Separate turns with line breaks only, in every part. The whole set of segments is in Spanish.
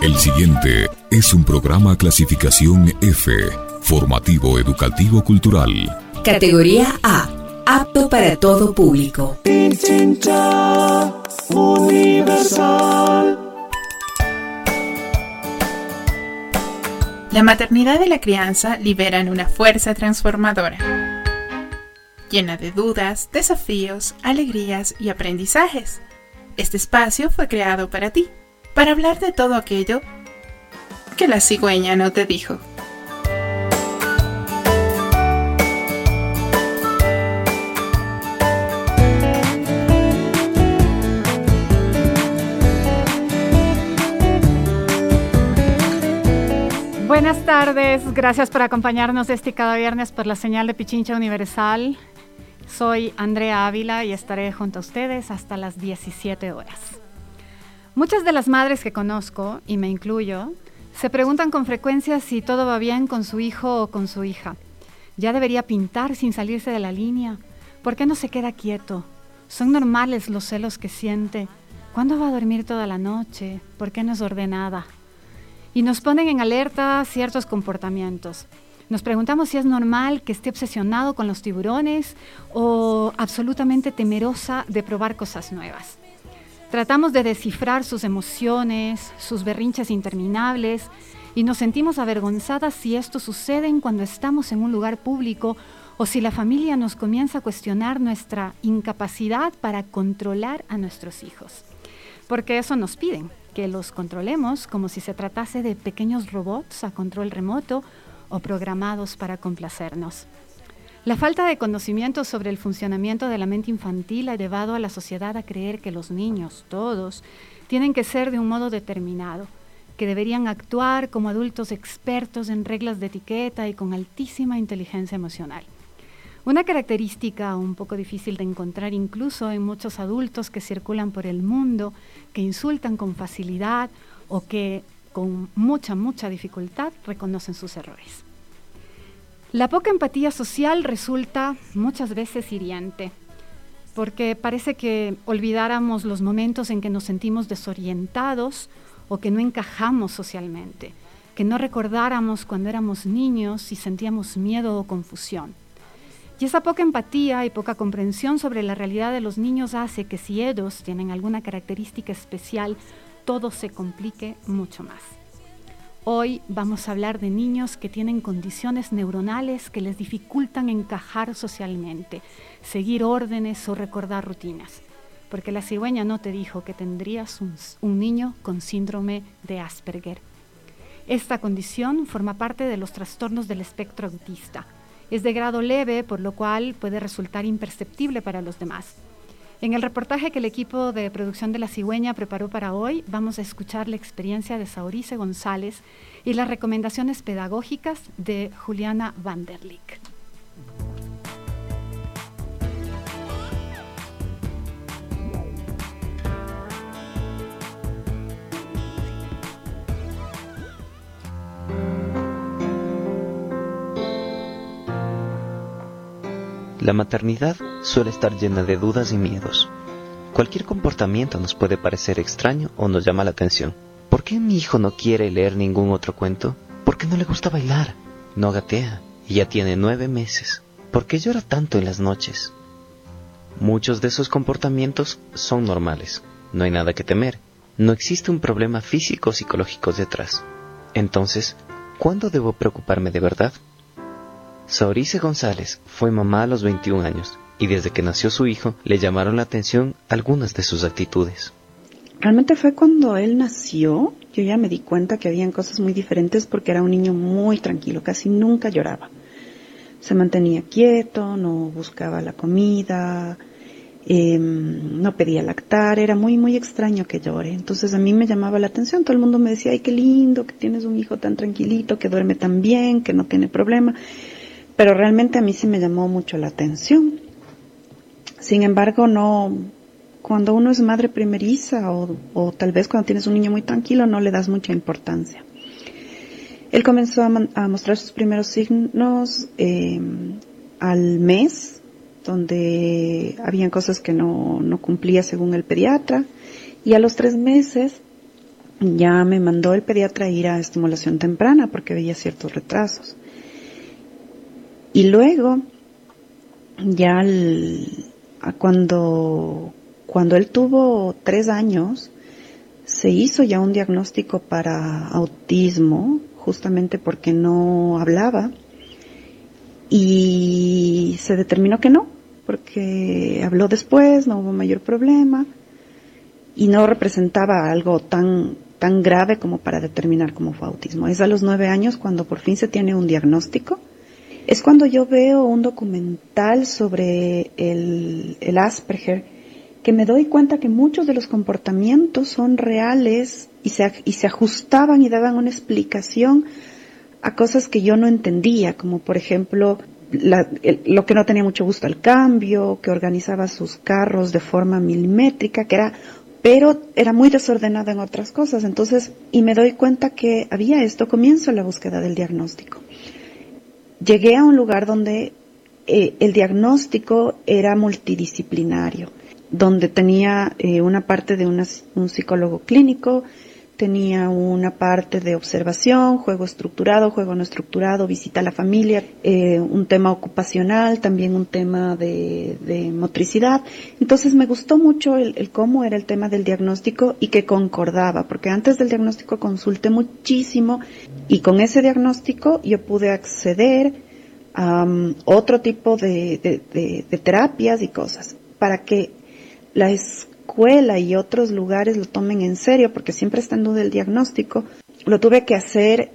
El siguiente es un programa clasificación F, formativo educativo cultural.
Categoría A, apto para todo público.
Universal.
La maternidad y la crianza liberan una fuerza transformadora, llena de dudas, desafíos, alegrías y aprendizajes. Este espacio fue creado para ti, para hablar de todo aquello que la cigüeña no te dijo.
Buenas tardes, gracias por acompañarnos este cada viernes por la señal de Pichincha Universal. Soy Andrea Ávila y estaré junto a ustedes hasta las 17 horas. Muchas de las madres que conozco, y me incluyo, se preguntan con frecuencia si todo va bien con su hijo o con su hija. ¿Ya debería pintar sin salirse de la línea? ¿Por qué no se queda quieto? ¿Son normales los celos que siente? ¿Cuándo va a dormir toda la noche? ¿Por qué no es ordenada? y nos ponen en alerta ciertos comportamientos. Nos preguntamos si es normal que esté obsesionado con los tiburones o absolutamente temerosa de probar cosas nuevas. Tratamos de descifrar sus emociones, sus berrinches interminables y nos sentimos avergonzadas si esto sucede cuando estamos en un lugar público o si la familia nos comienza a cuestionar nuestra incapacidad para controlar a nuestros hijos. Porque eso nos piden que los controlemos como si se tratase de pequeños robots a control remoto o programados para complacernos. La falta de conocimiento sobre el funcionamiento de la mente infantil ha llevado a la sociedad a creer que los niños, todos, tienen que ser de un modo determinado, que deberían actuar como adultos expertos en reglas de etiqueta y con altísima inteligencia emocional. Una característica un poco difícil de encontrar incluso en muchos adultos que circulan por el mundo, que insultan con facilidad o que con mucha, mucha dificultad reconocen sus errores. La poca empatía social resulta muchas veces hiriente, porque parece que olvidáramos los momentos en que nos sentimos desorientados o que no encajamos socialmente, que no recordáramos cuando éramos niños y sentíamos miedo o confusión. Y esa poca empatía y poca comprensión sobre la realidad de los niños hace que si ellos tienen alguna característica especial, todo se complique mucho más. Hoy vamos a hablar de niños que tienen condiciones neuronales que les dificultan encajar socialmente, seguir órdenes o recordar rutinas. Porque la cigüeña no te dijo que tendrías un, un niño con síndrome de Asperger. Esta condición forma parte de los trastornos del espectro autista es de grado leve, por lo cual puede resultar imperceptible para los demás. En el reportaje que el equipo de producción de La Cigüeña preparó para hoy, vamos a escuchar la experiencia de Saurice González y las recomendaciones pedagógicas de Juliana Vanderlik.
La maternidad suele estar llena de dudas y miedos. Cualquier comportamiento nos puede parecer extraño o nos llama la atención. ¿Por qué mi hijo no quiere leer ningún otro cuento? ¿Por qué no le gusta bailar? No gatea y ya tiene nueve meses. ¿Por qué llora tanto en las noches? Muchos de esos comportamientos son normales. No hay nada que temer. No existe un problema físico o psicológico detrás. Entonces, ¿cuándo debo preocuparme de verdad? Saurice González fue mamá a los 21 años y desde que nació su hijo le llamaron la atención algunas de sus actitudes.
Realmente fue cuando él nació, yo ya me di cuenta que habían cosas muy diferentes porque era un niño muy tranquilo, casi nunca lloraba. Se mantenía quieto, no buscaba la comida, em, no pedía lactar, era muy, muy extraño que llore. Entonces a mí me llamaba la atención, todo el mundo me decía, ay, qué lindo, que tienes un hijo tan tranquilito, que duerme tan bien, que no tiene problema pero realmente a mí sí me llamó mucho la atención. Sin embargo, no, cuando uno es madre primeriza o, tal vez cuando tienes un niño muy tranquilo no le das mucha importancia. Él comenzó a, mostrar sus primeros signos eh, al mes, donde habían cosas que no, no cumplía según el pediatra, y a los tres meses ya me mandó el pediatra ir a estimulación temprana porque veía ciertos retrasos. Y luego, ya cuando, cuando él tuvo tres años, se hizo ya un diagnóstico para autismo, justamente porque no hablaba, y se determinó que no, porque habló después, no hubo mayor problema, y no representaba algo tan, tan grave como para determinar cómo fue autismo. Es a los nueve años cuando por fin se tiene un diagnóstico. Es cuando yo veo un documental sobre el, Asperger, que me doy cuenta que muchos de los comportamientos son reales y se, y se ajustaban y daban una explicación a cosas que yo no entendía, como por ejemplo lo que no tenía mucho gusto al cambio, que organizaba sus carros de forma milimétrica, que era, pero era muy desordenada en otras cosas. Entonces, y me doy cuenta que había esto, comienzo la búsqueda del diagnóstico. Llegué a un lugar donde eh, el diagnóstico era multidisciplinario donde tenía eh, una parte de un psicólogo clínico, tenía una parte de observación, juego estructurado, juego no estructurado, visita a la familia, eh, un tema ocupacional, también un tema de, motricidad. Entonces me gustó mucho el, cómo era el tema del diagnóstico y que concordaba, porque antes del diagnóstico consulté muchísimo y con ese diagnóstico yo pude acceder a um, otro tipo de, de terapias y cosas para que la escuela y otros lugares lo tomen en serio, porque siempre está en duda el diagnóstico, lo tuve que hacer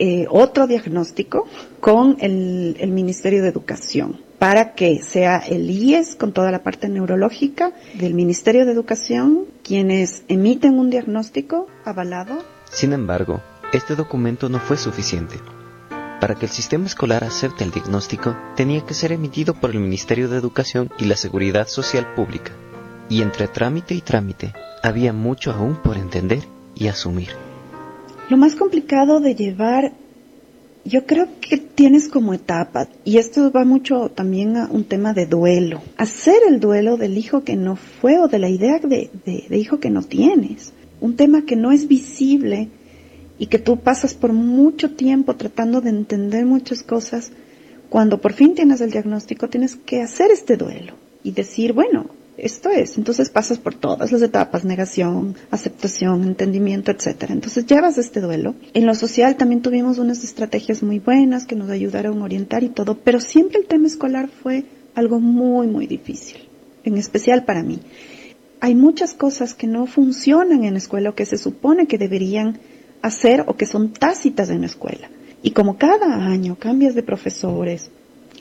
eh, otro diagnóstico con el, el, Ministerio de Educación para que sea el IES con toda la parte neurológica del Ministerio de Educación quienes emiten un diagnóstico avalado.
Sin embargo, este documento no fue suficiente. Para que el sistema escolar acepte el diagnóstico, tenía que ser emitido por el Ministerio de Educación y la Seguridad Social Pública y entre trámite y trámite había mucho aún por entender y asumir.
Lo más complicado de llevar, yo creo que tienes como etapa, y esto va mucho también a un tema de duelo. Hacer el duelo del hijo que no fue o de la idea de, de hijo que no tienes. Un tema que no es visible y que tú pasas por mucho tiempo tratando de entender muchas cosas. Cuando por fin tienes el diagnóstico, tienes que hacer este duelo y decir, bueno, esto es, entonces pasas por todas las etapas, negación, aceptación, entendimiento, etcétera. Entonces llevas este duelo. En lo social también tuvimos unas estrategias muy buenas que nos ayudaron a orientar y todo, pero siempre el tema escolar fue algo muy, muy difícil, en especial para mí. Hay muchas cosas que no funcionan en la escuela o que se supone que deberían hacer o que son tácitas en la escuela. Y como cada año cambias de profesores,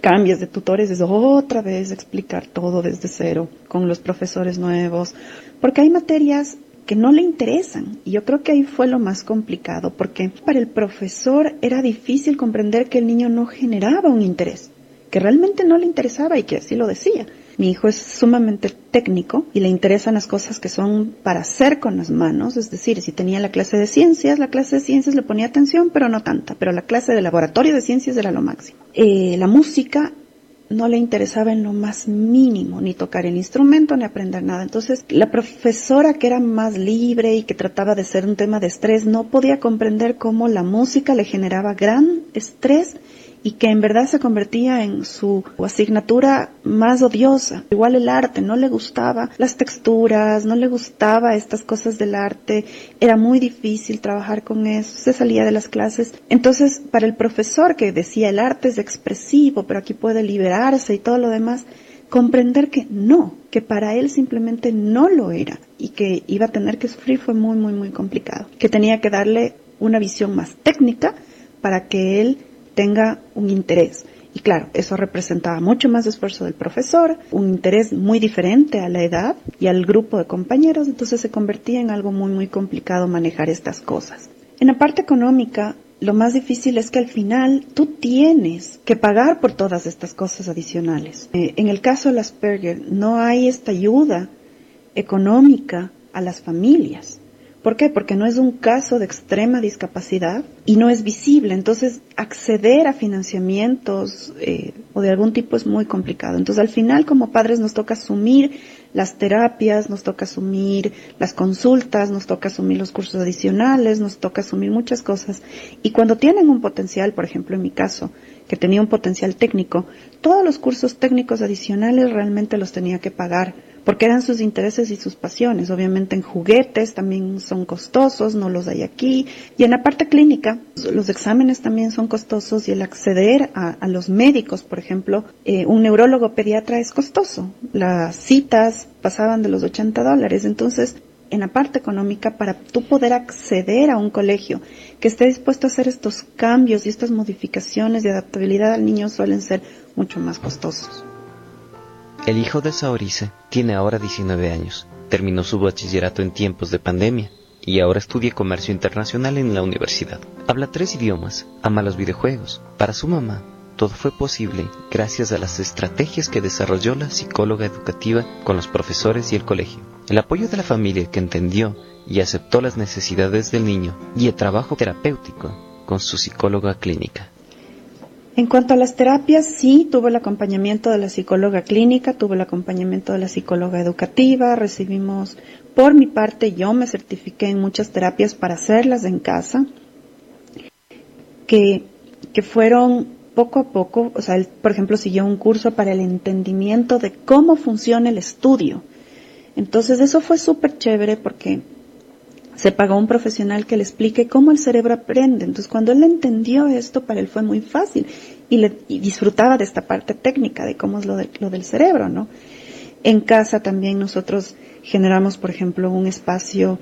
cambias de tutores es otra vez explicar todo desde cero con los profesores nuevos, porque hay materias que no le interesan. Y yo creo que ahí fue lo más complicado, porque para el profesor era difícil comprender que el niño no generaba un interés, que realmente no le interesaba y que así lo decía. Mi hijo es sumamente técnico y le interesan las cosas que son para hacer con las manos, es decir, si tenía la clase de ciencias, la clase de ciencias le ponía atención, pero no tanta, pero la clase de laboratorio de ciencias era lo máximo. Eh, la música no le interesaba en lo más mínimo, ni tocar el instrumento, ni aprender nada. Entonces, la profesora que era más libre y que trataba de ser un tema de estrés, no podía comprender cómo la música le generaba gran estrés y que en verdad se convertía en su asignatura más odiosa. Igual el arte, no le gustaba las texturas, no le gustaba estas cosas del arte, era muy difícil trabajar con eso, se salía de las clases. Entonces, para el profesor que decía el arte es expresivo, pero aquí puede liberarse y todo lo demás, comprender que no, que para él simplemente no lo era y que iba a tener que sufrir fue muy, muy, muy complicado. Que tenía que darle una visión más técnica para que él tenga un interés. Y claro, eso representaba mucho más esfuerzo del profesor, un interés muy diferente a la edad y al grupo de compañeros, entonces se convertía en algo muy, muy complicado manejar estas cosas. En la parte económica, lo más difícil es que al final tú tienes que pagar por todas estas cosas adicionales. Eh, en el caso de Asperger, no hay esta ayuda económica a las familias. ¿Por qué? Porque no es un caso de extrema discapacidad y no es visible. Entonces, acceder a financiamientos eh, o de algún tipo es muy complicado. Entonces al final como padres nos toca asumir las terapias, nos toca asumir las consultas, nos toca asumir los cursos adicionales, nos toca asumir muchas cosas. Y cuando tienen un potencial, por ejemplo en mi caso, que tenía un potencial técnico, todos los cursos técnicos adicionales realmente los tenía que pagar porque eran sus intereses y sus pasiones. Obviamente en juguetes también son costosos, no los hay aquí. Y en la parte clínica, los exámenes también son costosos y el acceder a, los médicos, por ejemplo, eh, un neurólogo pediatra es costoso. Las citas pasaban de los 80 dólares. Entonces, en la parte económica, para tú poder acceder a un colegio que esté dispuesto a hacer estos cambios y estas modificaciones de adaptabilidad al niño suelen ser mucho más costosos.
El hijo de Saorice tiene ahora 19 años. Terminó su bachillerato en tiempos de pandemia y ahora estudia comercio internacional en la universidad. Habla tres idiomas, ama los videojuegos. Para su mamá, todo fue posible gracias a las estrategias que desarrolló la psicóloga educativa con los profesores y el colegio. El apoyo de la familia que entendió y aceptó las necesidades del niño y el trabajo terapéutico con su psicóloga clínica.
En cuanto a las terapias, sí, tuve el acompañamiento de la psicóloga clínica, tuve el acompañamiento de la psicóloga educativa, recibimos, por mi parte, yo me certifiqué en muchas terapias para hacerlas en casa, que, que fueron poco a poco, o sea, él, por ejemplo, siguió un curso para el entendimiento de cómo funciona el estudio. Entonces, eso fue súper chévere porque se pagó un profesional que le explique cómo el cerebro aprende. Entonces, cuando él entendió esto, para él fue muy fácil y, le, disfrutaba de esta parte técnica de cómo es lo, lo del cerebro, ¿no? En casa también nosotros generamos, por ejemplo, un espacio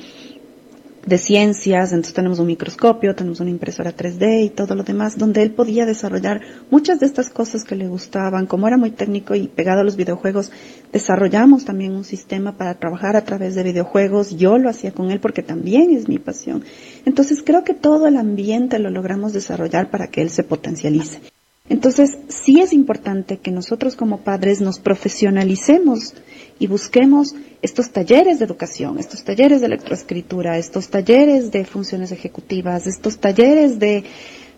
de ciencias, entonces tenemos un microscopio, tenemos una impresora 3D y todo lo demás, donde él podía desarrollar muchas de estas cosas que le gustaban. Como era muy técnico y pegado a los videojuegos, desarrollamos también un sistema para trabajar a través de videojuegos. Yo lo hacía con él porque también es mi pasión. Entonces creo que todo el ambiente lo logramos desarrollar para que él se potencialice. Entonces, sí es importante que nosotros como padres nos profesionalicemos y busquemos estos talleres de educación, estos talleres de electroescritura, estos talleres de funciones ejecutivas, estos talleres de,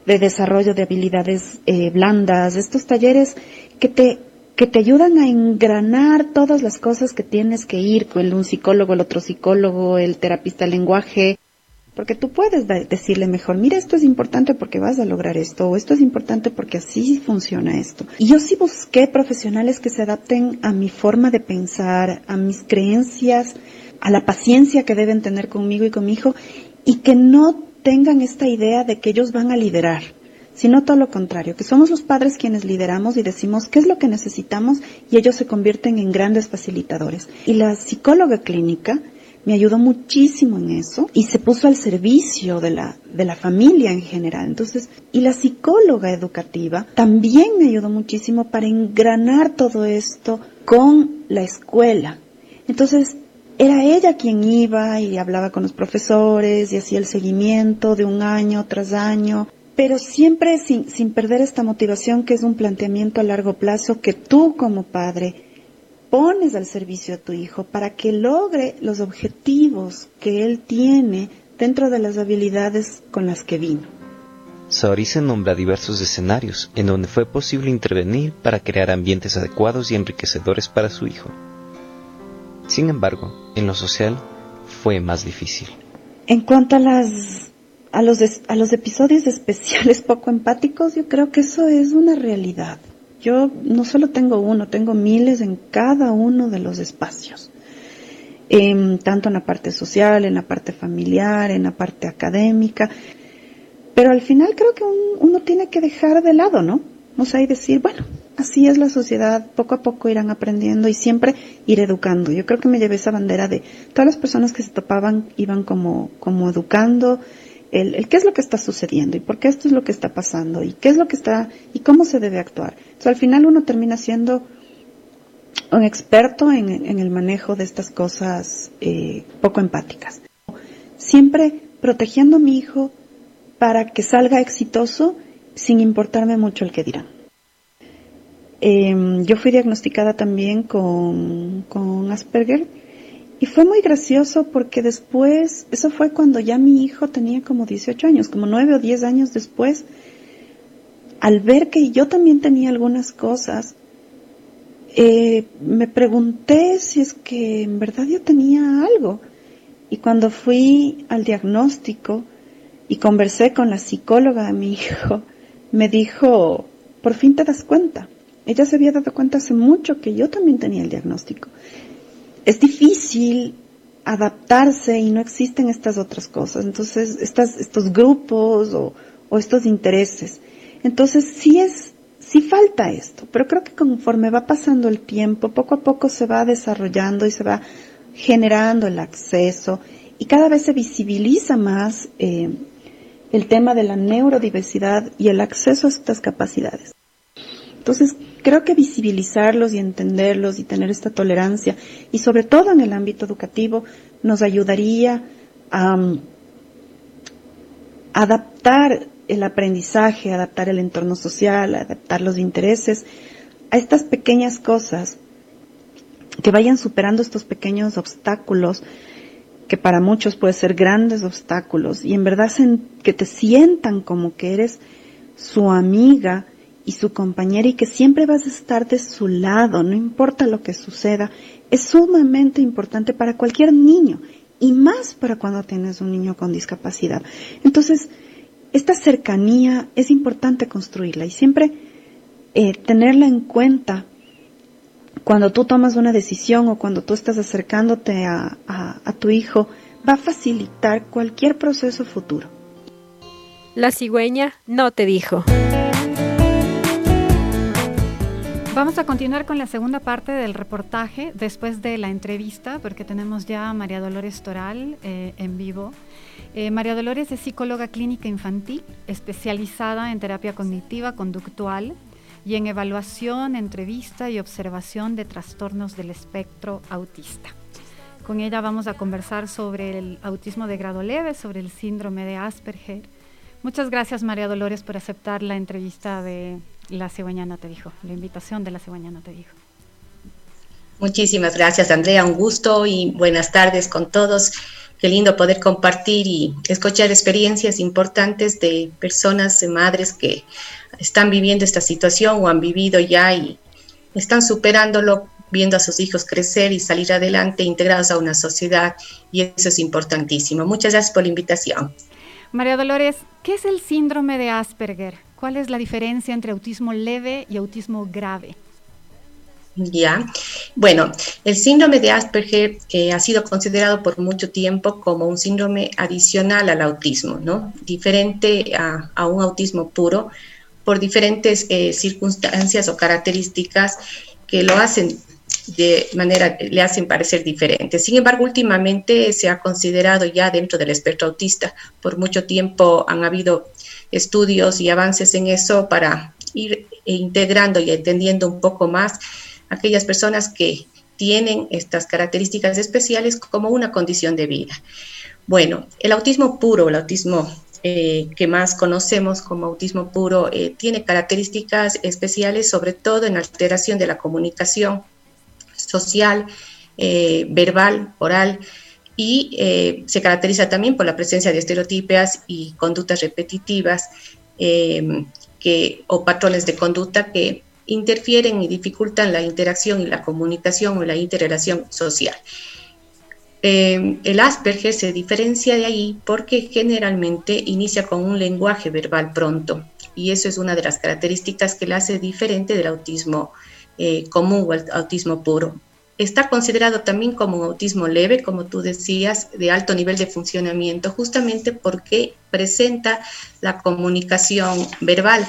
desarrollo de habilidades eh, blandas, estos talleres que te, que te ayudan a engranar todas las cosas que tienes que ir con un psicólogo, el otro psicólogo, el terapista de lenguaje, porque tú puedes decirle mejor, mira, esto es importante porque vas a lograr esto, o esto es importante porque así funciona esto. Y yo sí busqué profesionales que se adapten a mi forma de pensar, a mis creencias, a la paciencia que deben tener conmigo y con mi hijo, y que no tengan esta idea de que ellos van a liderar, sino todo lo contrario, que somos los padres quienes lideramos y decimos qué es lo que necesitamos y ellos se convierten en grandes facilitadores. Y la psicóloga clínica me ayudó muchísimo en eso y se puso al servicio de la, de la familia en general. Entonces, y la psicóloga educativa también me ayudó muchísimo para engranar todo esto con la escuela. Entonces, era ella quien iba y hablaba con los profesores y hacía el seguimiento de un año tras año, pero siempre sin, sin perder esta motivación que es un planteamiento a largo plazo que tú como padre pones al servicio a tu hijo para que logre los objetivos que él tiene dentro de las habilidades con las que vino.
se nombra diversos escenarios en donde fue posible intervenir para crear ambientes adecuados y enriquecedores para su hijo. Sin embargo, en lo social fue más difícil.
En cuanto a las a los, a los episodios especiales poco empáticos, yo creo que eso es una realidad. Yo no solo tengo uno, tengo miles en cada uno de los espacios. Em, tanto en la parte social, en la parte familiar, en la parte académica. Pero al final creo que uno tiene que dejar de lado, ¿no? O sea, y decir, bueno, así es la sociedad, poco a poco irán aprendiendo y siempre ir educando. Yo creo que me llevé esa bandera de todas las personas que se topaban iban como, como educando, el, qué es lo que está sucediendo y por qué esto es lo que está pasando y qué es lo que está y cómo se debe actuar. Entonces, al final uno termina siendo un experto en, el manejo de estas cosas eh, poco empáticas. Siempre protegiendo a mi hijo para que salga exitoso sin importarme mucho el que dirán. Em, yo fui diagnosticada también con, con Asperger y fue muy gracioso porque después, eso fue cuando ya mi hijo tenía como 18 años, como 9 o 10 años después, al ver que yo también tenía algunas cosas, eh, me pregunté si es que en verdad yo tenía algo. Y cuando fui al diagnóstico y conversé con la psicóloga de mi hijo, me dijo, por fin te das cuenta. Ella se había dado cuenta hace mucho que yo también tenía el diagnóstico. Es difícil adaptarse y no existen estas otras cosas. Entonces, estas, estos grupos o, estos intereses. Entonces, sí es, sí falta esto, pero creo que conforme va pasando el tiempo, poco a poco se va desarrollando y se va generando el acceso y cada vez se visibiliza más eh, el tema de la neurodiversidad y el acceso a estas capacidades. Entonces, creo que visibilizarlos y entenderlos y tener esta tolerancia, y sobre todo en el ámbito educativo, nos ayudaría a adaptar el aprendizaje, adaptar el entorno social, adaptar los intereses a estas pequeñas cosas que vayan superando estos pequeños obstáculos que para muchos pueden ser grandes obstáculos y en verdad que te sientan como que eres su amiga y su compañera y que siempre vas a estar de su lado, no importa lo que suceda, es sumamente importante para cualquier niño y más para cuando tienes un niño con discapacidad. Entonces, esta cercanía es importante construirla y siempre eh, tenerla en cuenta cuando tú tomas una decisión o cuando tú estás acercándote a, a tu hijo, va a facilitar cualquier proceso futuro.
La cigüeña no te dijo.
Vamos a continuar con la segunda parte del reportaje después de la entrevista, porque tenemos ya a María Dolores Toral eh, en vivo. Eh, María Dolores es psicóloga clínica infantil, especializada en terapia cognitiva conductual y en evaluación, entrevista y observación de trastornos del espectro autista. Con ella vamos a conversar sobre el autismo de grado leve, sobre el síndrome de Asperger. Muchas gracias María Dolores por aceptar la entrevista de La Cigüeña No Te Dijo, la invitación de La Cigüeña No Te Dijo.
Muchísimas gracias Andrea, un gusto y buenas tardes con todos. Qué lindo poder compartir y escuchar experiencias importantes de personas, de madres que están viviendo esta situación o han vivido ya y están superándolo, viendo a sus hijos crecer y salir adelante, integrados a una sociedad, y eso es importantísimo. Muchas gracias por la invitación.
María Dolores, ¿qué es el síndrome de Asperger? ¿Cuál es la diferencia entre autismo leve y autismo grave?
Ya, bueno, el síndrome de Asperger eh, ha sido considerado por mucho tiempo como un síndrome adicional al autismo, ¿no? Diferente a un autismo puro, por diferentes eh, circunstancias o características que lo hacen de manera, le hacen parecer diferente. Sin embargo, últimamente se ha considerado ya dentro del espectro autista, por mucho tiempo han habido estudios y avances en eso para ir integrando y entendiendo un poco más aquellas personas que tienen estas características especiales como una condición de vida. Bueno, el autismo puro, el autismo eh, que más conocemos como autismo puro eh, tiene características especiales, sobre todo en alteración de la comunicación social, eh, verbal, oral, y se caracteriza también por la presencia de estereotipias y conductas repetitivas que, o patrones de conducta que interfieren y dificultan la interacción y la comunicación o la interrelación social. Eh, el Asperger se diferencia de ahí porque generalmente inicia con un lenguaje verbal pronto y eso es una de las características que le hace diferente del autismo eh, común o el autismo puro. Está considerado también como autismo leve, como tú decías, de alto nivel de funcionamiento, justamente porque presenta la comunicación verbal.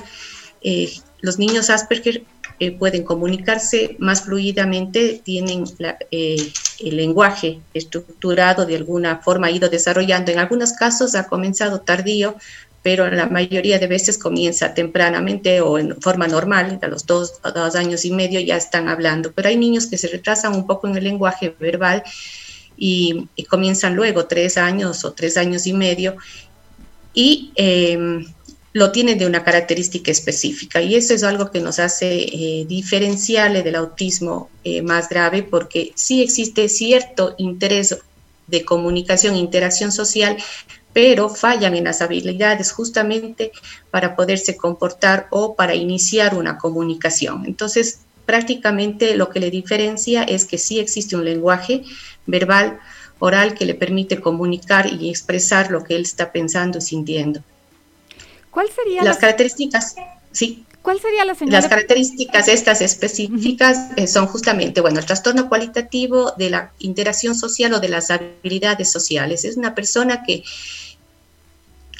Eh, los niños Asperger eh, pueden comunicarse más fluidamente, tienen eh, el lenguaje estructurado de alguna forma, ha ido desarrollando. En algunos casos ha comenzado tardío, pero la mayoría de veces comienza tempranamente o en forma normal, a los dos, dos años y medio ya están hablando. Pero hay niños que se retrasan un poco en el lenguaje verbal y, comienzan luego tres años o tres años y medio. Y em, lo tienen de una característica específica y eso es algo que nos hace eh, diferenciarle del autismo eh, más grave porque sí existe cierto interés de comunicación interacción social, pero fallan en las habilidades justamente para poderse comportar o para iniciar una comunicación. Entonces, prácticamente lo que le diferencia es que sí existe un lenguaje verbal, oral, que le permite comunicar y expresar lo que él está pensando y sintiendo.
¿Cuál sería
las características? Sí.
¿Cuál sería la
señal? Las características estas específicas eh, son justamente, bueno, el trastorno cualitativo de la interacción social o de las habilidades sociales. Es una persona que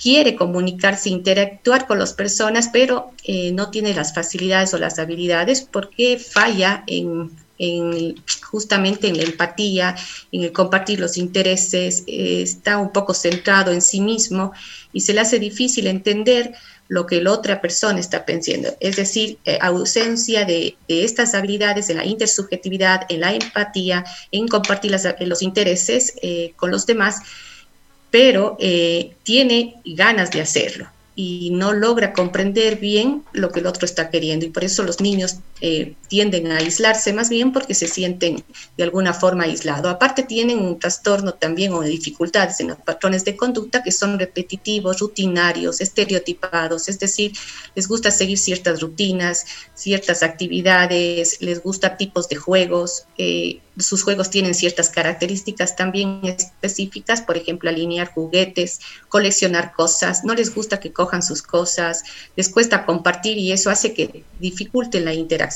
quiere comunicarse, interactuar con las personas, pero eh, no tiene las facilidades o las habilidades porque falla en, justamente en la empatía, en el compartir los intereses, está un poco centrado en sí mismo y se le hace difícil entender lo que la otra persona está pensando. Es decir, eh, ausencia de, estas habilidades en la intersubjetividad, en la empatía, en compartir los intereses eh, con los demás, pero eh, tiene ganas de hacerlo y no logra comprender bien lo que el otro está queriendo. Y por eso los niños eh, tienden a aislarse más bien porque se sienten de alguna forma aislados. Aparte tienen un trastorno también o dificultades en los patrones de conducta que son repetitivos, rutinarios, estereotipados, es decir, les gusta seguir ciertas rutinas, ciertas actividades, les gusta tipos de juegos. Eh, sus juegos tienen ciertas características también específicas, por ejemplo, alinear juguetes, coleccionar cosas, no les gusta que cojan sus cosas, les cuesta compartir y eso hace que dificulte la interacción.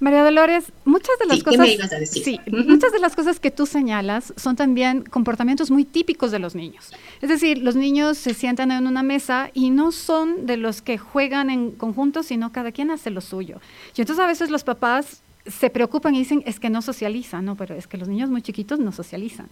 María Dolores, muchas de las cosas, Sí, muchas de las cosas que tú señalas son también comportamientos muy típicos de los niños. Es decir, los niños se sientan en una mesa y no son de los que juegan en conjunto, sino cada quien hace lo suyo. Y entonces a veces los papás se preocupan y dicen, es que no socializan, no, pero es que los niños muy chiquitos no socializan.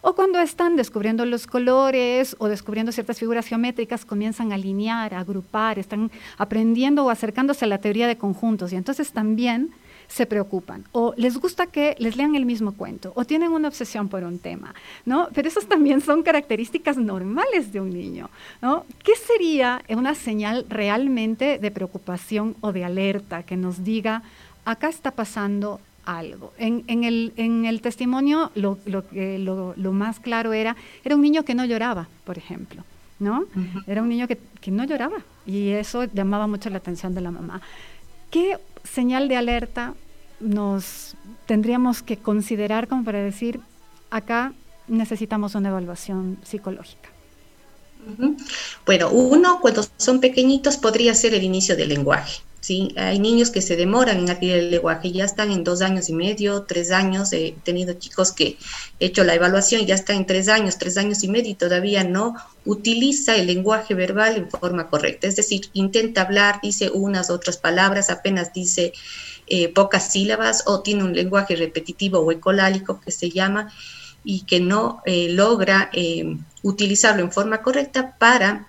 O cuando están descubriendo los colores o descubriendo ciertas figuras geométricas, comienzan a alinear, a agrupar, están aprendiendo o acercándose a la teoría de conjuntos y entonces también se preocupan o les gusta que les lean el mismo cuento o tienen una obsesión por un tema, ¿no? Pero esas también son características normales de un niño, ¿no? ¿Qué sería una señal realmente de preocupación o de alerta que nos diga acá está pasando algo. En, el, en el, testimonio lo, lo, más claro era, era un niño que no lloraba, por ejemplo, ¿no? Era un niño que, no lloraba y eso llamaba mucho la atención de la mamá. ¿Qué señal de alerta nos tendríamos que considerar como para decir, acá necesitamos una evaluación psicológica?
Bueno, uno cuando son pequeñitos podría ser el inicio del lenguaje. ¿Sí? Hay niños que se demoran en adquirir el lenguaje, ya están en dos años y medio, tres años. He tenido chicos que he hecho la evaluación ya están en tres años, tres años y medio y todavía no utiliza el lenguaje verbal en forma correcta. Es decir, intenta hablar, dice unas otras palabras, apenas dice eh, pocas sílabas o tiene un lenguaje repetitivo o ecolálico que se llama y que no eh, logra eh, utilizarlo en forma correcta para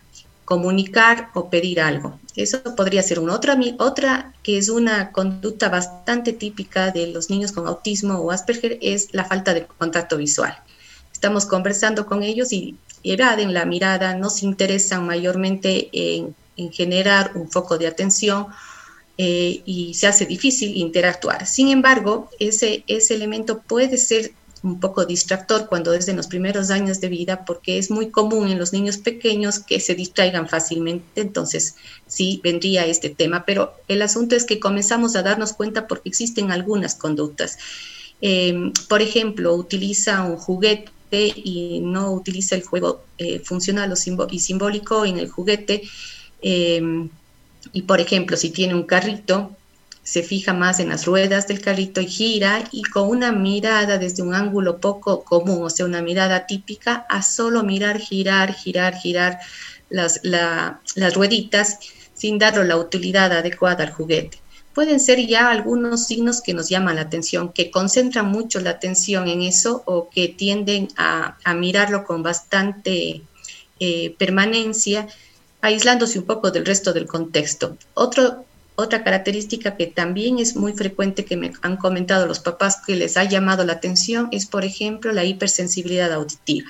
comunicar o pedir algo. Eso podría ser una otra, otra que es una conducta bastante típica de los niños con autismo o Asperger, es la falta de contacto visual. Estamos conversando con ellos y evaden la mirada, no se interesan mayormente en, generar un foco de atención eh, y se hace difícil interactuar. Sin embargo, ese, ese elemento puede ser un poco distractor cuando es en los primeros años de vida porque es muy común en los niños pequeños que se distraigan fácilmente, entonces sí vendría este tema, pero el asunto es que comenzamos a darnos cuenta porque existen algunas conductas. Em, por ejemplo, utiliza un juguete y no utiliza el juego eh, funcional y simbólico en el juguete. Em, y por ejemplo, si tiene un carrito, se fija más en las ruedas del carrito y gira y con una mirada desde un ángulo poco común, o sea, una mirada típica, a solo mirar, girar, girar, girar las, las rueditas sin darle la utilidad adecuada al juguete. Pueden ser ya algunos signos que nos llaman la atención, que concentran mucho la atención en eso o que tienden a, mirarlo con bastante eh, permanencia, aislándose un poco del resto del contexto. Otro otra característica que también es muy frecuente que me han comentado los papás que les ha llamado la atención es, por ejemplo, la hipersensibilidad auditiva.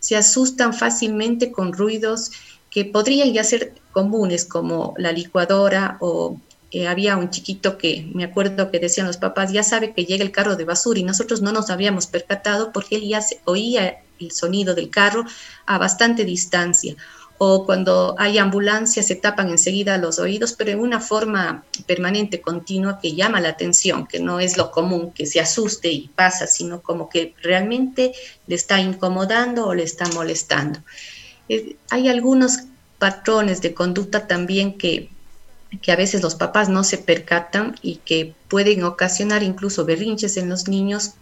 Se asustan fácilmente con ruidos que podrían ya ser comunes como la licuadora o eh, había un chiquito que me acuerdo que decían los papás, ya sabe que llega el carro de basura y nosotros no nos habíamos percatado porque él ya oía el sonido del carro a bastante distancia. O cuando hay ambulancia se tapan enseguida los oídos, pero en una forma permanente, continua, que llama la atención, que no es lo común, que se asuste y pasa, sino como que realmente le está incomodando o le está molestando. Eh, hay algunos patrones de conducta también que que a veces los papás no se percatan y que pueden ocasionar incluso berrinches en los niños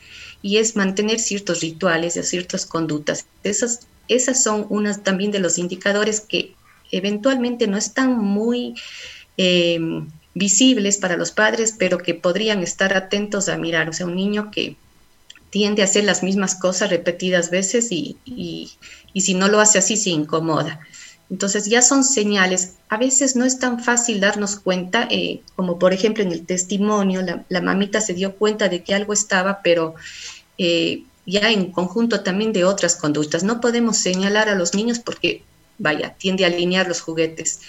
y es mantener ciertos rituales y ciertas conductas. Esas, esas son unas también de los indicadores que eventualmente no están muy em, visibles para los padres, pero que podrían estar atentos a mirar. O sea, un niño que tiende a hacer las mismas cosas repetidas veces y, y si no lo hace así se incomoda. Entonces ya son señales. A veces no es tan fácil darnos cuenta, eh, como por ejemplo en el testimonio, la, mamita se dio cuenta de que algo estaba, pero eh, ya en conjunto también de otras conductas. No podemos señalar a los niños porque, vaya, tiende a alinear los juguetes.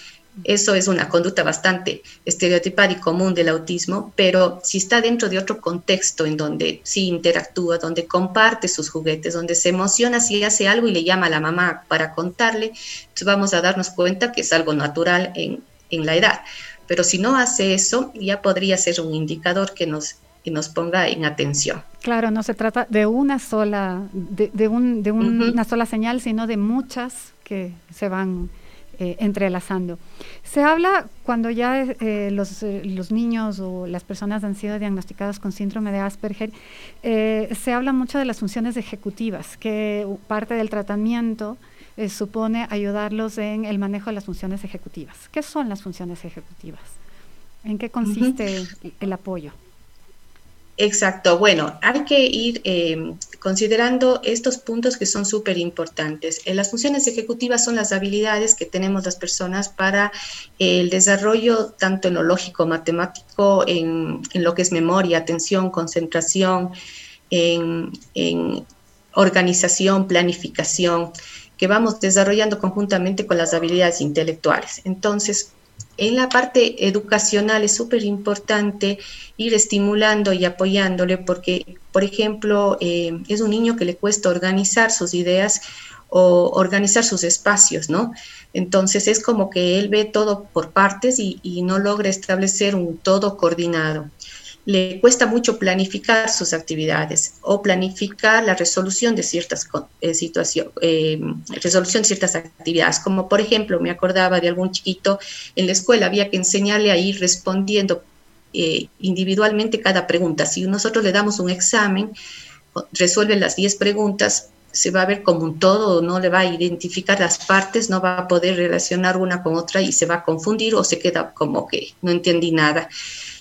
Eso es una conducta bastante estereotipada y común del autismo, pero si está dentro de otro contexto en donde sí interactúa, donde comparte sus juguetes, donde se emociona si hace algo y le llama a la mamá para contarle, vamos a darnos cuenta que es algo natural en, la edad. Pero si no hace eso, ya podría ser un indicador que nos, nos ponga en atención.
Claro, no se trata de una sola, de, un, de una sola señal, sino de muchas que se van eh, entrelazando. Se habla cuando ya eh, los, eh, los, niños o las personas han sido diagnosticadas con síndrome de Asperger, se habla mucho de las funciones ejecutivas, que parte del tratamiento supone ayudarlos en el manejo de las funciones ejecutivas. ¿Qué son las funciones ejecutivas? ¿En qué consiste el apoyo?
Exacto, bueno, hay que ir eh, considerando estos puntos que son súper importantes. Eh, las funciones ejecutivas son las habilidades que tenemos las personas para el desarrollo tanto en lo lógico, matemático, en, lo que es memoria, atención, concentración, en, en organización, planificación, que vamos desarrollando conjuntamente con las habilidades intelectuales. Entonces, en la parte educacional es súper importante ir estimulando y apoyándole porque, por ejemplo, eh, es un niño que le cuesta organizar sus ideas o organizar sus espacios, ¿no? Entonces es como que él ve todo por partes y, y no logra establecer un todo coordinado le cuesta mucho planificar sus actividades o planificar la resolución de ciertas eh, eh, resolución ciertas actividades. Como por ejemplo, me acordaba de algún chiquito en la escuela, había que enseñarle a ir respondiendo eh, individualmente cada pregunta. Si nosotros le damos un examen, resuelve las 10 preguntas, se va a ver como un todo, no le va a identificar las partes, no va a poder relacionar una con otra y se va a confundir o se queda como que no entendí nada.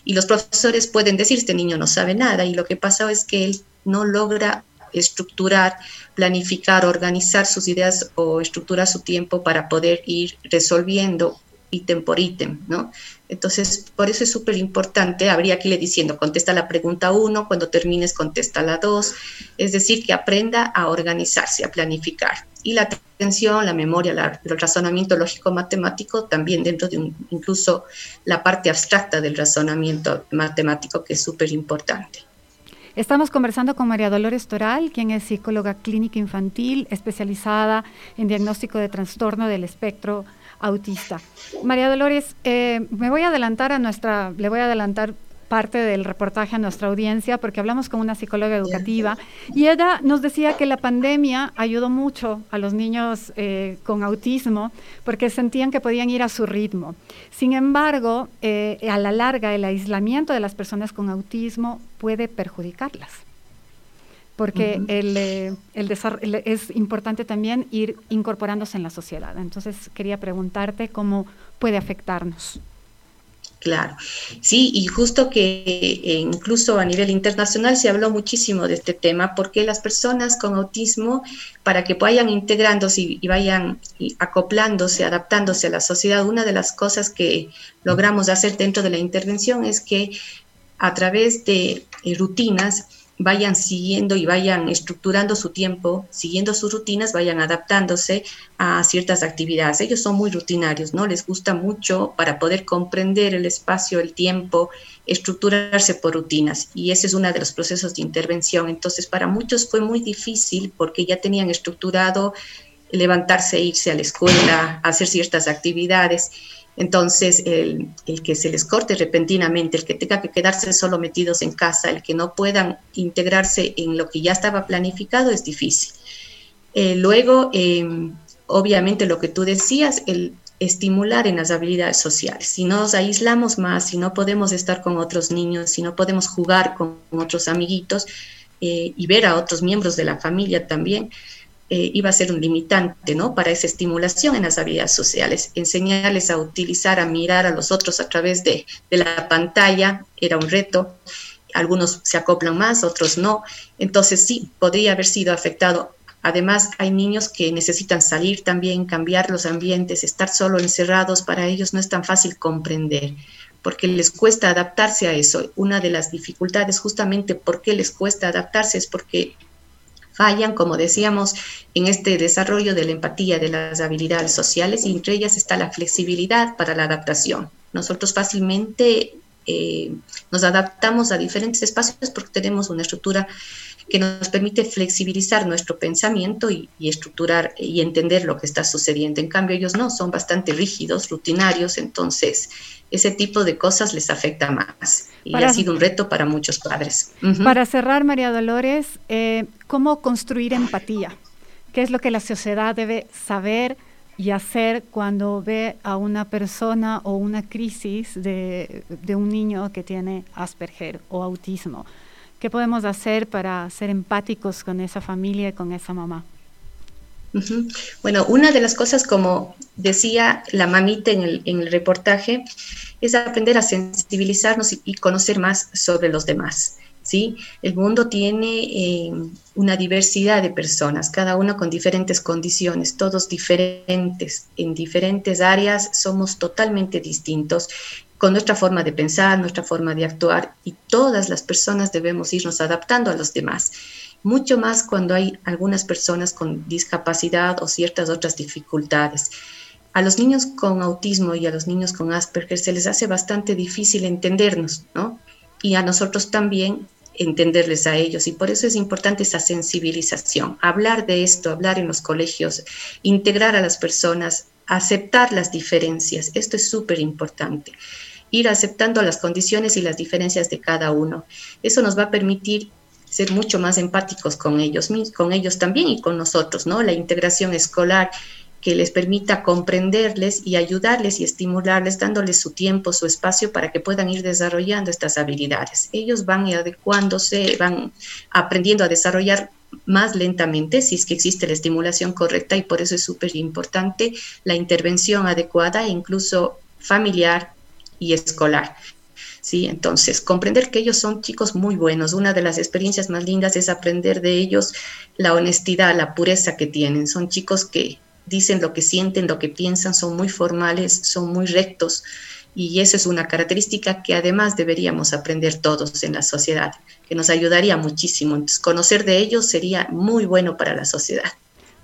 Y los profesores pueden decir, este niño no sabe nada y lo que pasa es que él no logra estructurar, planificar, organizar sus ideas o estructurar su tiempo para poder ir resolviendo ítem por ítem, ¿no? Entonces, por eso es súper importante, habría que irle diciendo, contesta la pregunta uno, cuando termines contesta la dos, es decir, que aprenda a organizarse, a planificar. Y la atención, la memoria, el razonamiento lógico-matemático, también dentro de un, incluso la parte abstracta del razonamiento matemático, que es súper importante.
Estamos conversando con María Dolores Toral, quien es psicóloga clínica infantil especializada en diagnóstico de trastorno del espectro autista. María Dolores, eh, me voy a adelantar a nuestra, le voy a adelantar parte del reportaje a nuestra audiencia porque hablamos con una psicóloga educativa y ella nos decía que la pandemia ayudó mucho a los niños eh, con autismo porque sentían que podían ir a su ritmo. Sin embargo, eh, a la larga el aislamiento de las personas con autismo puede perjudicarlas porque el, eh, es importante también ir incorporándose en la sociedad. Entonces quería preguntarte cómo puede afectarnos.
Claro, sí, y justo que eh, incluso a nivel internacional se habló muchísimo de este tema, porque las personas con autismo, para que vayan integrándose y, vayan acoplándose, adaptándose a la sociedad, una de las cosas que logramos hacer dentro de la intervención es que a través de eh, rutinas, vayan siguiendo y vayan estructurando su tiempo, siguiendo sus rutinas, vayan adaptándose a ciertas actividades. Ellos son muy rutinarios, ¿no? Les gusta mucho para poder comprender el espacio, el tiempo, estructurarse por rutinas. Y ese es uno de los procesos de intervención. Entonces, para muchos fue muy difícil porque ya tenían estructurado levantarse, irse a la escuela, hacer ciertas actividades entonces, el, que se les corte repentinamente, el que tenga que quedarse solo metidos en casa, el que no puedan integrarse en lo que ya estaba planificado es difícil. Eh, luego, em, obviamente, lo que tú decías, el estimular en las habilidades sociales. Si nos aislamos más, si no podemos estar con otros niños, si no podemos jugar con otros amiguitos eh, y ver a otros miembros de la familia también, eh, iba a ser un limitante ¿no? para esa estimulación en las habilidades sociales. Enseñarles a utilizar, a mirar a los otros a través de, de la pantalla era un reto. Algunos se acoplan más, otros no. Entonces sí, podría haber sido afectado. Además, hay niños que necesitan salir también, cambiar los ambientes, estar solo encerrados, para ellos no es tan fácil comprender porque les cuesta adaptarse a eso. Una de las dificultades justamente por qué les cuesta adaptarse es porque fallan, como decíamos, en este desarrollo de la empatía, de las habilidades sociales, y entre ellas está la flexibilidad para la adaptación. Nosotros fácilmente eh, nos adaptamos a diferentes espacios porque tenemos una estructura que nos permite flexibilizar nuestro pensamiento y, estructurar y entender lo que está sucediendo. En cambio, ellos no, son bastante rígidos, rutinarios, entonces ese tipo de cosas les afecta más. Y ha sido un reto para muchos padres.
Para cerrar, María Dolores, eh, ¿cómo construir empatía? ¿Qué es lo que la sociedad debe saber? y hacer cuando ve a una persona o una crisis de, un niño que tiene Asperger o autismo. ¿Qué podemos hacer para ser empáticos con esa familia y con esa mamá?
Bueno, una de las cosas, como decía la mamita en el, reportaje, es aprender a sensibilizarnos y conocer más sobre los demás. ¿sí? El mundo tiene eh, una diversidad de personas, cada uno con diferentes condiciones, todos diferentes, en diferentes áreas somos totalmente distintos con nuestra forma de pensar, nuestra forma de actuar y todas las personas debemos irnos adaptando a los demás. Mucho más cuando hay algunas personas con discapacidad o ciertas otras dificultades. A los niños con autismo y a los niños con Asperger se les hace bastante difícil entendernos, ¿no? Y a nosotros también entenderles a ellos y por eso es importante esa sensibilización, hablar de esto, hablar en los colegios, integrar a las personas, aceptar las diferencias, esto es súper importante, ir aceptando las condiciones y las diferencias de cada uno. Eso nos va a permitir ser mucho más empáticos con ellos, con ellos también y con nosotros, ¿no? La integración escolar que les permita comprenderles y ayudarles y estimularles, dándoles su tiempo, su espacio para que puedan ir desarrollando estas habilidades. Ellos van adecuándose, van aprendiendo a desarrollar más lentamente si es que existe la estimulación correcta y por eso es súper importante la intervención adecuada, incluso familiar y escolar. ¿Sí? Entonces, comprender que ellos son chicos muy buenos. Una de las experiencias más lindas es aprender de ellos la honestidad, la pureza que tienen. Son chicos que dicen lo que sienten, lo que piensan, son muy formales, son muy rectos y esa es una característica que además deberíamos aprender todos en la sociedad, que nos ayudaría muchísimo. Entonces, conocer de ellos sería muy bueno para la sociedad.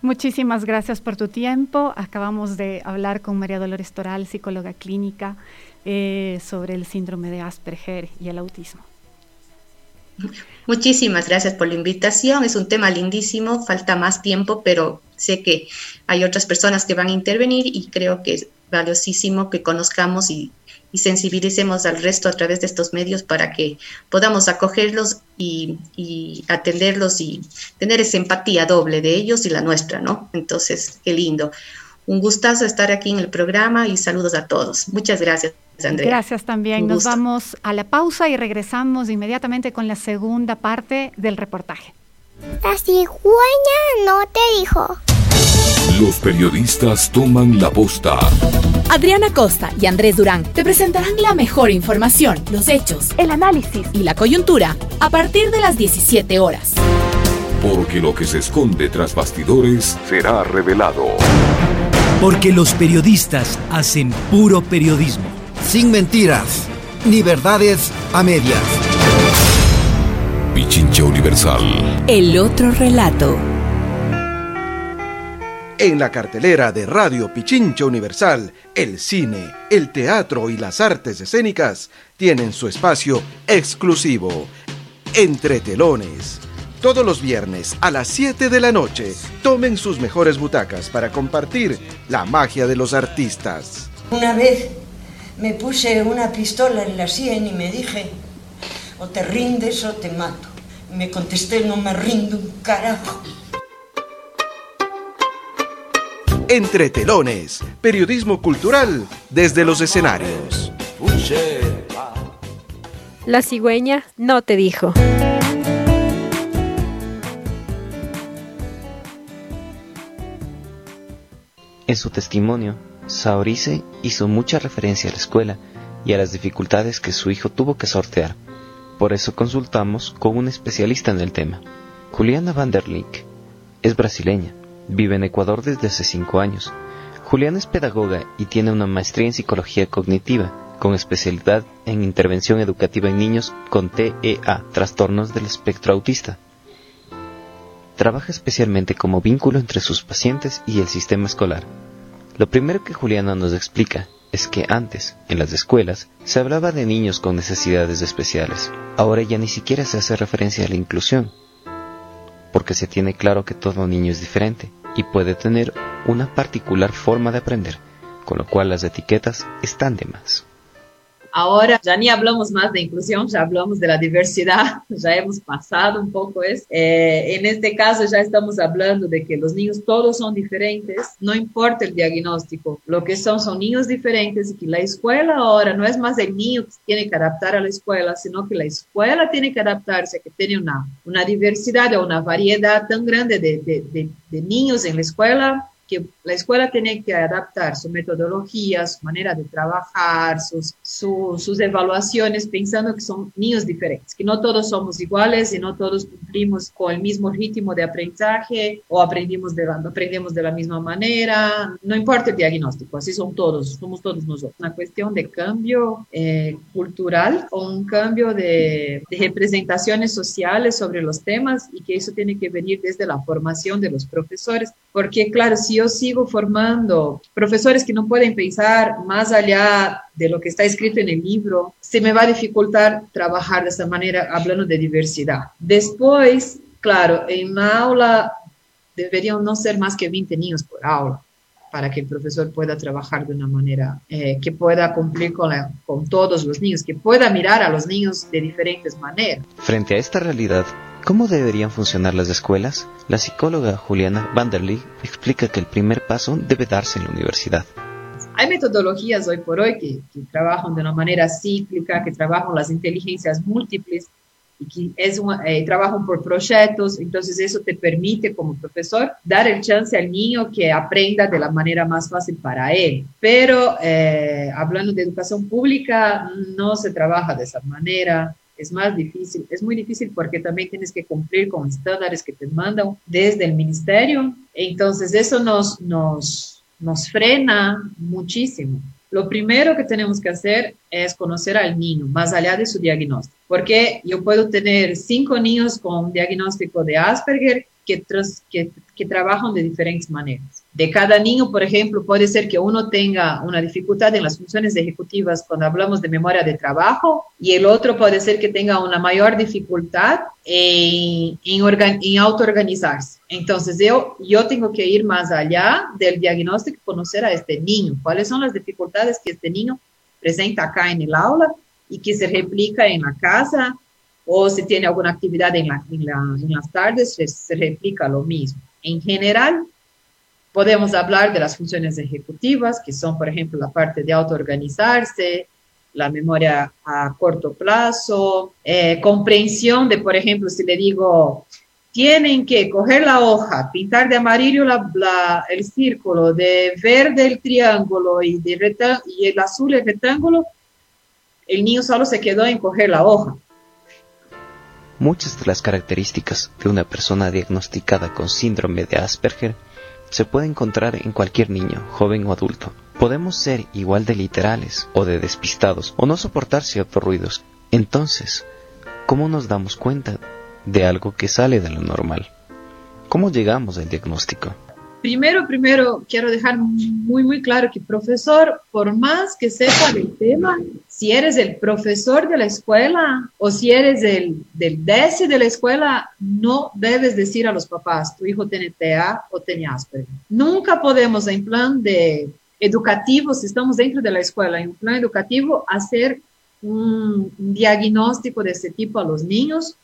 Muchísimas gracias por tu tiempo. Acabamos de hablar con María Dolores Toral, psicóloga clínica, eh, sobre el síndrome de Asperger y el autismo.
Muchísimas gracias por la invitación. Es un tema lindísimo, falta más tiempo, pero sé que hay otras personas que van a intervenir y creo que es valiosísimo que conozcamos y, sensibilicemos al resto a través de estos medios para que podamos acogerlos y, atenderlos y tener esa empatía doble de ellos y la nuestra, ¿no? Entonces, qué lindo. Un gustazo estar aquí en el programa y saludos a todos. Muchas gracias.
Gracias también. Nos vamos a la pausa y regresamos inmediatamente con la segunda parte del reportaje.
La cigüeña no te dijo.
Los periodistas toman la posta.
Adriana Costa y Andrés Durán te presentarán la mejor información, los hechos, el análisis y la coyuntura a partir de las 17 horas.
Porque lo que se esconde tras bastidores será revelado.
Porque los periodistas hacen puro periodismo
sin mentiras ni verdades a medias.
Pichincha Universal.
El otro relato.
En la cartelera de Radio Pichincha Universal, el cine, el teatro y las artes escénicas tienen su espacio exclusivo. Entre telones. Todos los viernes a las 7 de la noche, tomen sus mejores butacas para compartir la magia de los artistas.
Una vez me puse una pistola en la sien y me dije, o te rindes o te mato. Me contesté, no me rindo un carajo.
Entre telones, periodismo cultural desde los escenarios.
La cigüeña no te dijo.
En su testimonio, Saorice hizo mucha referencia a la escuela y a las dificultades que su hijo tuvo que sortear. Por eso consultamos con un especialista en el tema. Juliana van der Link es brasileña, vive en Ecuador desde hace cinco años. Juliana es pedagoga y tiene una maestría en psicología cognitiva, con especialidad en intervención educativa en niños con TEA, trastornos del espectro autista. Trabaja especialmente como vínculo entre sus pacientes y el sistema escolar. Lo primero que Juliana nos explica es que antes, en las escuelas, se hablaba de niños con necesidades especiales. Ahora ya ni siquiera se hace referencia a la inclusión, porque se tiene claro que todo niño es diferente y puede tener una particular forma de aprender, con lo cual las etiquetas están de más.
Ahora ya ni hablamos más de inclusión, ya hablamos de la diversidad, ya hemos pasado un poco eso. Eh, en este caso ya estamos hablando de que los niños todos son diferentes, no importa el diagnóstico, lo que son son niños diferentes y que la escuela ahora no es más el niño que tiene que adaptar a la escuela, sino que la escuela tiene que adaptarse, que tiene una, una diversidad o una variedad tan grande de, de, de niños en la escuela que la escuela tiene que adaptar su metodología, su manera de trabajar, sus, sus evaluaciones, pensando que son niños diferentes, que no todos somos iguales y no todos cumplimos con el mismo ritmo de aprendizaje o aprendimos de la, aprendemos de la misma manera, no importa el diagnóstico, así son todos, somos todos nosotros. Una cuestión de cambio eh, cultural o un cambio de, de representaciones sociales sobre los temas y que eso tiene que venir desde la formación de los profesores, porque claro, si yo sigo formando profesores que no pueden pensar más allá de lo que está escrito en el libro, se me va a dificultar trabajar de esta manera hablando de diversidad. Después, claro, en una aula deberían no ser más que 20 niños por aula para que el profesor pueda trabajar de una manera eh, que pueda cumplir con, con todos los niños, que pueda mirar a los niños de diferentes maneras.
Frente a esta realidad, ¿Cómo deberían funcionar las escuelas? La psicóloga Juliana Vanderly explica que el primer paso debe darse en la universidad.
Hay metodologías hoy por hoy que, trabajan de una manera cíclica, que trabajan las inteligencias múltiples y que eh, trabajan por proyectos, entonces eso te permite como profesor dar el chance al niño que aprenda de la manera más fácil para él. Pero eh, hablando de educación pública, no se trabaja de esa manera es más difícil. Es muy difícil porque también tienes que cumplir con estándares que te mandan desde el ministerio. Entonces eso nos, nos, nos frena muchísimo. Lo primero que tenemos que hacer es conocer al niño, más allá de su diagnóstico, porque yo puedo tener cinco niños con diagnóstico de Asperger que, trabajan de diferentes maneras. De cada niño, por ejemplo, puede ser que uno tenga una dificultad en las funciones ejecutivas cuando hablamos de memoria de trabajo y el otro puede ser que tenga una mayor dificultad en, en, en autoorganizarse. Entonces, yo, yo tengo que ir más allá del diagnóstico, conocer a este niño, cuáles son las dificultades que este niño presenta acá en el aula y que se replica en la casa o si tiene alguna actividad en, la, en, la, en las tardes, se, replica lo mismo. En general, Podemos hablar de las funciones ejecutivas, que son, por ejemplo, la parte de autoorganizarse, la memoria a corto plazo, eh, comprensión de, por ejemplo, si le digo, tienen que coger la hoja, pintar de amarillo la, el círculo, de verde el triángulo y, de y el azul el rectángulo, el niño solo se quedó en coger la hoja.
Muchas de las características de una persona diagnosticada con síndrome de Asperger se puede encontrar en cualquier niño, joven o adulto. Podemos ser igual de literales o de despistados o no soportar ciertos ruidos. Entonces, ¿cómo nos damos cuenta de algo que sale de lo normal. ¿Cómo llegamos al diagnóstico?
Primero, primero quiero dejar muy, muy claro que profesor, por más que sepa del tema, si eres el profesor de la escuela o si eres el del DC de la escuela, no debes decir a los papás, tu hijo tiene TEA o tiene Asperger. Nunca podemos, en plan de educativo, si estamos dentro de la escuela, en un plan educativo, hacer un diagnóstico de ese tipo a los niños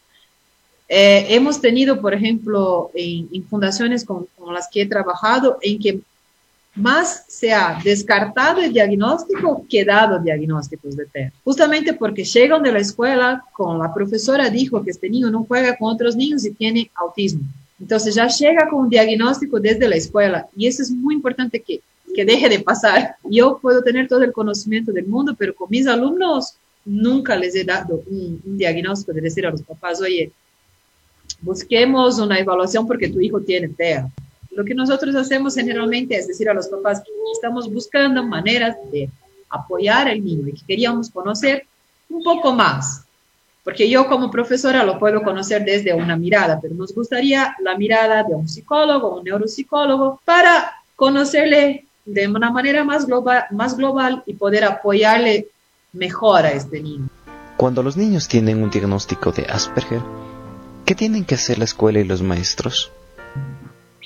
eh, hemos tenido, por ejemplo, en, fundaciones con, las que he trabajado, en que más se ha descartado el diagnóstico que dado diagnósticos de TEA. Justamente porque llegan de la escuela con la profesora dijo que este niño no juega con otros niños y tiene autismo. Entonces ya llega con un diagnóstico desde la escuela y eso es muy importante que, que deje de pasar. Yo puedo tener todo el conocimiento del mundo, pero con mis alumnos nunca les he dado un, un diagnóstico de decir a los papás, oye, busquemos una evaluación porque tu hijo tiene TEA. Lo que nosotros hacemos generalmente es decir a los papás estamos buscando maneras de apoyar al niño y que queríamos conocer un poco más. Porque yo como profesora lo puedo conocer desde una mirada, pero nos gustaría la mirada de un psicólogo, un neuropsicólogo, para conocerle de una manera más global y poder apoyarle mejor a este niño.
Cuando los niños tienen un diagnóstico de Asperger, ¿Qué tienen que hacer la escuela y los maestros?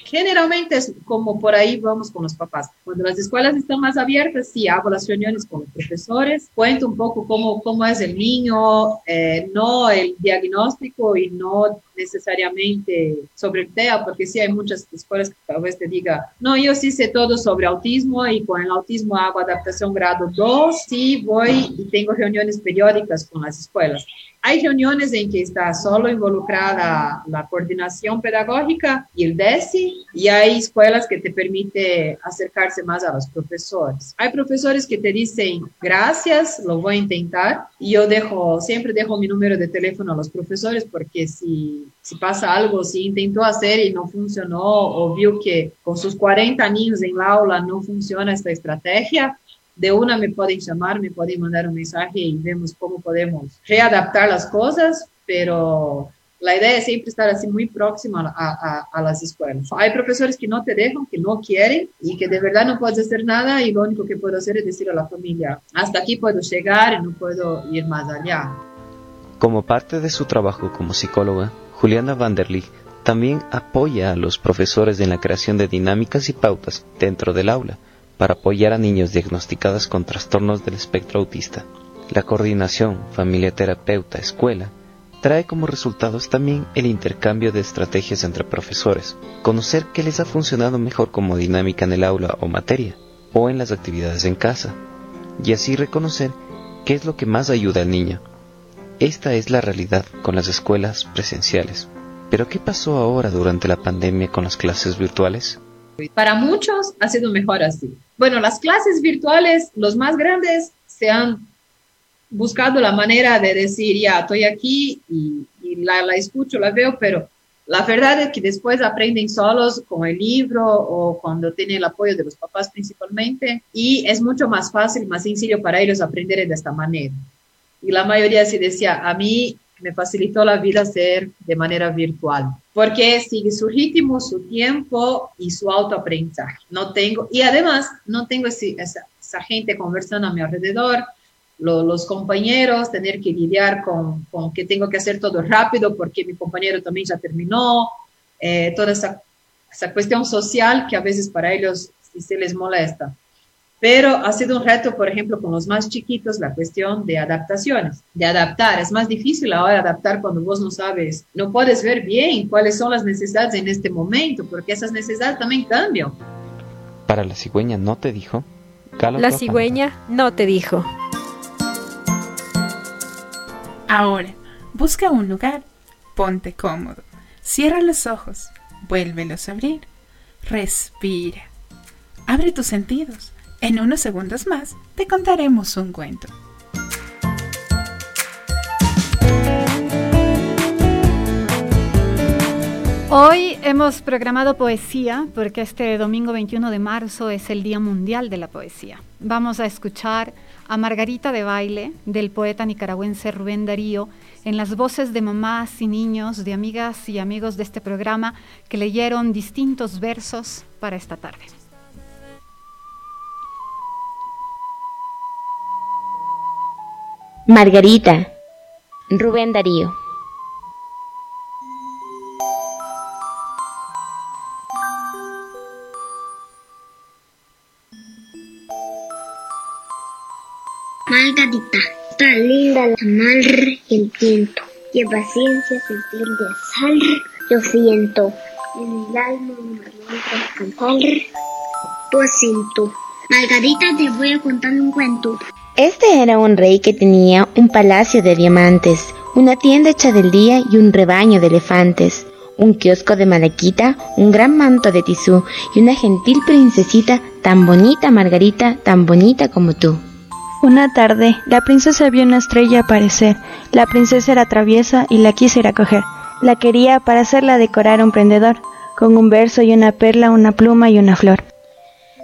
Generalmente es como por ahí vamos con los papás. Cuando las escuelas están más abiertas, sí, hago las reuniones con los profesores, cuento un poco cómo, cómo es el niño, eh, no el diagnóstico y no necesariamente sobre el TEA, porque sí hay muchas escuelas que tal vez te diga, no, yo sí sé todo sobre autismo y con el autismo hago adaptación grado 2, sí voy y tengo reuniones periódicas con las escuelas. Hay reuniones en que está solo involucrada la coordinación pedagógica y el DESI, y hay escuelas que te permite acercarse más a los profesores. Hay profesores que te dicen, gracias, lo voy a intentar, y yo dejo, siempre dejo mi número de teléfono a los profesores porque si, si pasa algo, si intentó hacer y no funcionó, o vio que con sus 40 niños en la aula no funciona esta estrategia, de una me pueden llamar, me pueden mandar un mensaje y vemos cómo podemos readaptar las cosas, pero la idea es siempre estar así muy próximo a, a, las escuelas. Hay profesores que no te dejan, que no quieren y que de verdad no puedes hacer nada y lo único que puedo hacer es decir a la familia, hasta aquí puedo llegar y no puedo ir más allá.
Como parte de su trabajo como psicóloga, Juliana Vanderly también apoya a los profesores en la creación de dinámicas y pautas dentro del aula para apoyar a niños diagnosticados con trastornos del espectro autista. La coordinación familia-terapeuta-escuela trae como resultados también el intercambio de estrategias entre profesores, conocer qué les ha funcionado mejor como dinámica en el aula o materia, o en las actividades en casa, y así reconocer qué es lo que más ayuda al niño. Esta es la realidad con las escuelas presenciales. Pero ¿qué pasó ahora durante la pandemia con las clases virtuales?
Para muchos ha sido mejor así. Bueno, las clases virtuales, los más grandes, se han buscado la manera de decir, ya, estoy aquí y, la, la, escucho, la veo, pero la verdad es que después aprenden solos con el libro o cuando tienen el apoyo de los papás principalmente y es mucho más fácil, más sencillo para ellos aprender de esta manera. Y la mayoría se decía, a mí me facilitó la vida ser de manera virtual, porque sigue su ritmo, su tiempo y su autoaprendizaje. No tengo, y además no tengo esa, esa, gente conversando a mi alrededor, los compañeros, tener que lidiar con, con, que tengo que hacer todo rápido porque mi compañero también ya terminó, eh, toda esa, esa cuestión social que a veces para ellos sí se les molesta. Pero ha sido un reto, por ejemplo, con los más chiquitos, la cuestión de adaptaciones, de adaptar. Es más difícil ahora adaptar cuando vos no sabes, no puedes ver bien cuáles son las necesidades en este momento, porque esas necesidades también cambian.
Para la cigüeña no te dijo.
la cigüeña no te dijo.
Ahora, busca un lugar, ponte cómodo, cierra los ojos, vuélvelos a abrir, respira, abre tus sentidos en unos segundos más te contaremos un cuento.
Hoy hemos programado poesía porque este domingo 21 de marzo es el Día Mundial de la Poesía. Vamos a escuchar a Margarita de Baile, del poeta nicaragüense Rubén Darío, en las voces de mamás y niños, de amigas y amigos de este programa que leyeron distintos versos para esta tarde.
Margarita, Rubén Darío.
Margarita, está linda la mar y el viento, y paciencia sentir de sal, yo siento, en el alma balón cantar, tu asiento. Margarita, te voy a contar un cuento.
Este era un rey que tenía un palacio de diamantes, una tienda hecha del día y un rebaño de elefantes, un kiosco de malaquita, un gran manto de tisú y una gentil princesita tan bonita, Margarita, tan bonita como tú.
Una tarde, la princesa vio una estrella aparecer. La princesa era traviesa y la quiso ir a coger. La quería para hacerla decorar un prendedor, con un verso y una perla, una pluma y una flor.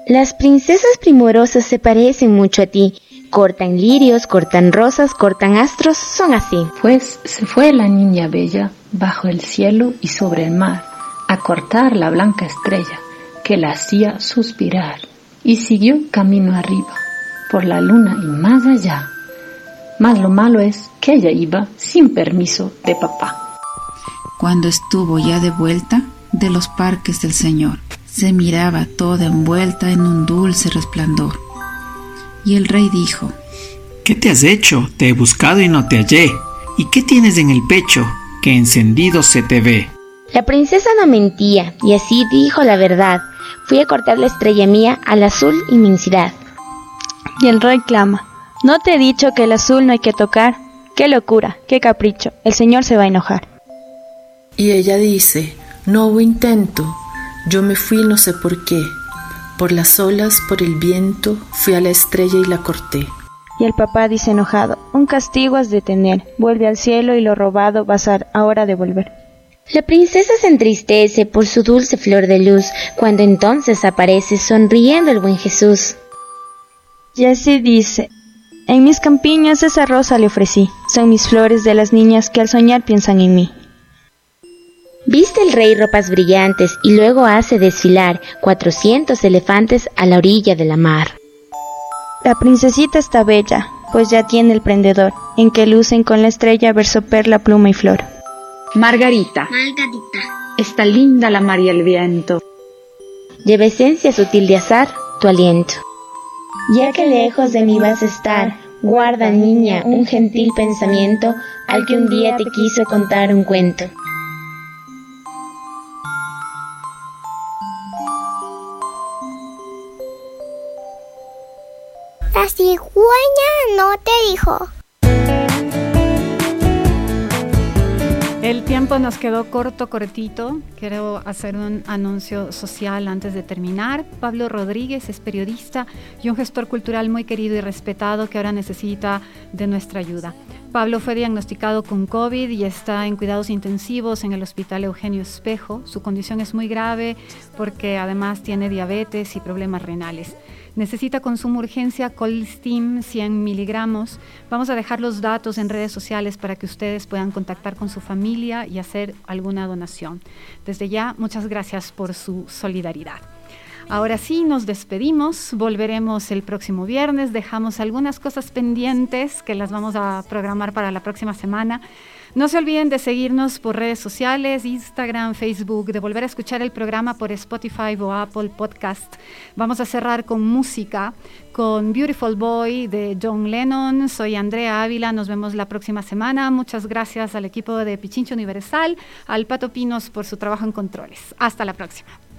Las princesas primorosas se parecen mucho a ti, Cortan lirios, cortan rosas, cortan astros, son así.
Pues se fue la niña bella bajo el cielo y sobre el mar a cortar la blanca estrella que la hacía suspirar y siguió camino arriba por la luna y más allá. Mas lo malo es que ella iba sin permiso de papá.
Cuando estuvo ya de vuelta de los parques del Señor, se miraba toda envuelta en un dulce resplandor y el rey dijo,
¿Qué te has hecho? Te he buscado y no te hallé. ¿Y qué tienes en el pecho? Que encendido se te ve.
La princesa no mentía, y así dijo la verdad. Fui a cortar la estrella mía al azul inmensidad.
Y el rey clama, ¿no te he dicho que el azul no hay que tocar? ¡Qué locura! ¡Qué capricho! El señor se va a enojar.
Y ella dice, no hubo intento. Yo me fui no sé por qué. Por las olas, por el viento, fui a la estrella y la corté.
Y el papá dice enojado, un castigo has de tener, vuelve al cielo y lo robado vas a ahora devolver.
La princesa se entristece por su dulce flor de luz, cuando entonces aparece sonriendo el buen Jesús.
Y así dice, en mis campiñas esa rosa le ofrecí, son mis flores de las niñas que al soñar piensan en mí.
Viste el rey ropas brillantes y luego hace desfilar cuatrocientos elefantes a la orilla de la mar.
La princesita está bella, pues ya tiene el prendedor, en que lucen con la estrella verso perla, pluma y flor.
Margarita.
Margarita.
Está linda la mar y el viento.
Lleva esencia sutil de azar, tu aliento. Ya que lejos de mí vas a estar, guarda, niña, un gentil pensamiento al que un día te quiso contar un cuento.
Cigüeña no te dijo.
El tiempo nos quedó corto, cortito. Quiero hacer un anuncio social antes de terminar. Pablo Rodríguez es periodista y un gestor cultural muy querido y respetado que ahora necesita de nuestra ayuda. Pablo fue diagnosticado con COVID y está en cuidados intensivos en el Hospital Eugenio Espejo. Su condición es muy grave porque además tiene diabetes y problemas renales. Necesita consumo urgencia Colstim 100 miligramos. Vamos a dejar los datos en redes sociales para que ustedes puedan contactar con su familia y hacer alguna donación. Desde ya, muchas gracias por su solidaridad. Ahora sí, nos despedimos, volveremos el próximo viernes, dejamos algunas cosas pendientes que las vamos a programar para la próxima semana. No se olviden de seguirnos por redes sociales, Instagram, Facebook, de volver a escuchar el programa por Spotify o Apple Podcast. Vamos a cerrar con música, con Beautiful Boy de John Lennon. Soy Andrea Ávila, nos vemos la próxima semana. Muchas gracias al equipo de Pichincho Universal, al Pato Pinos por su trabajo en controles. Hasta la próxima.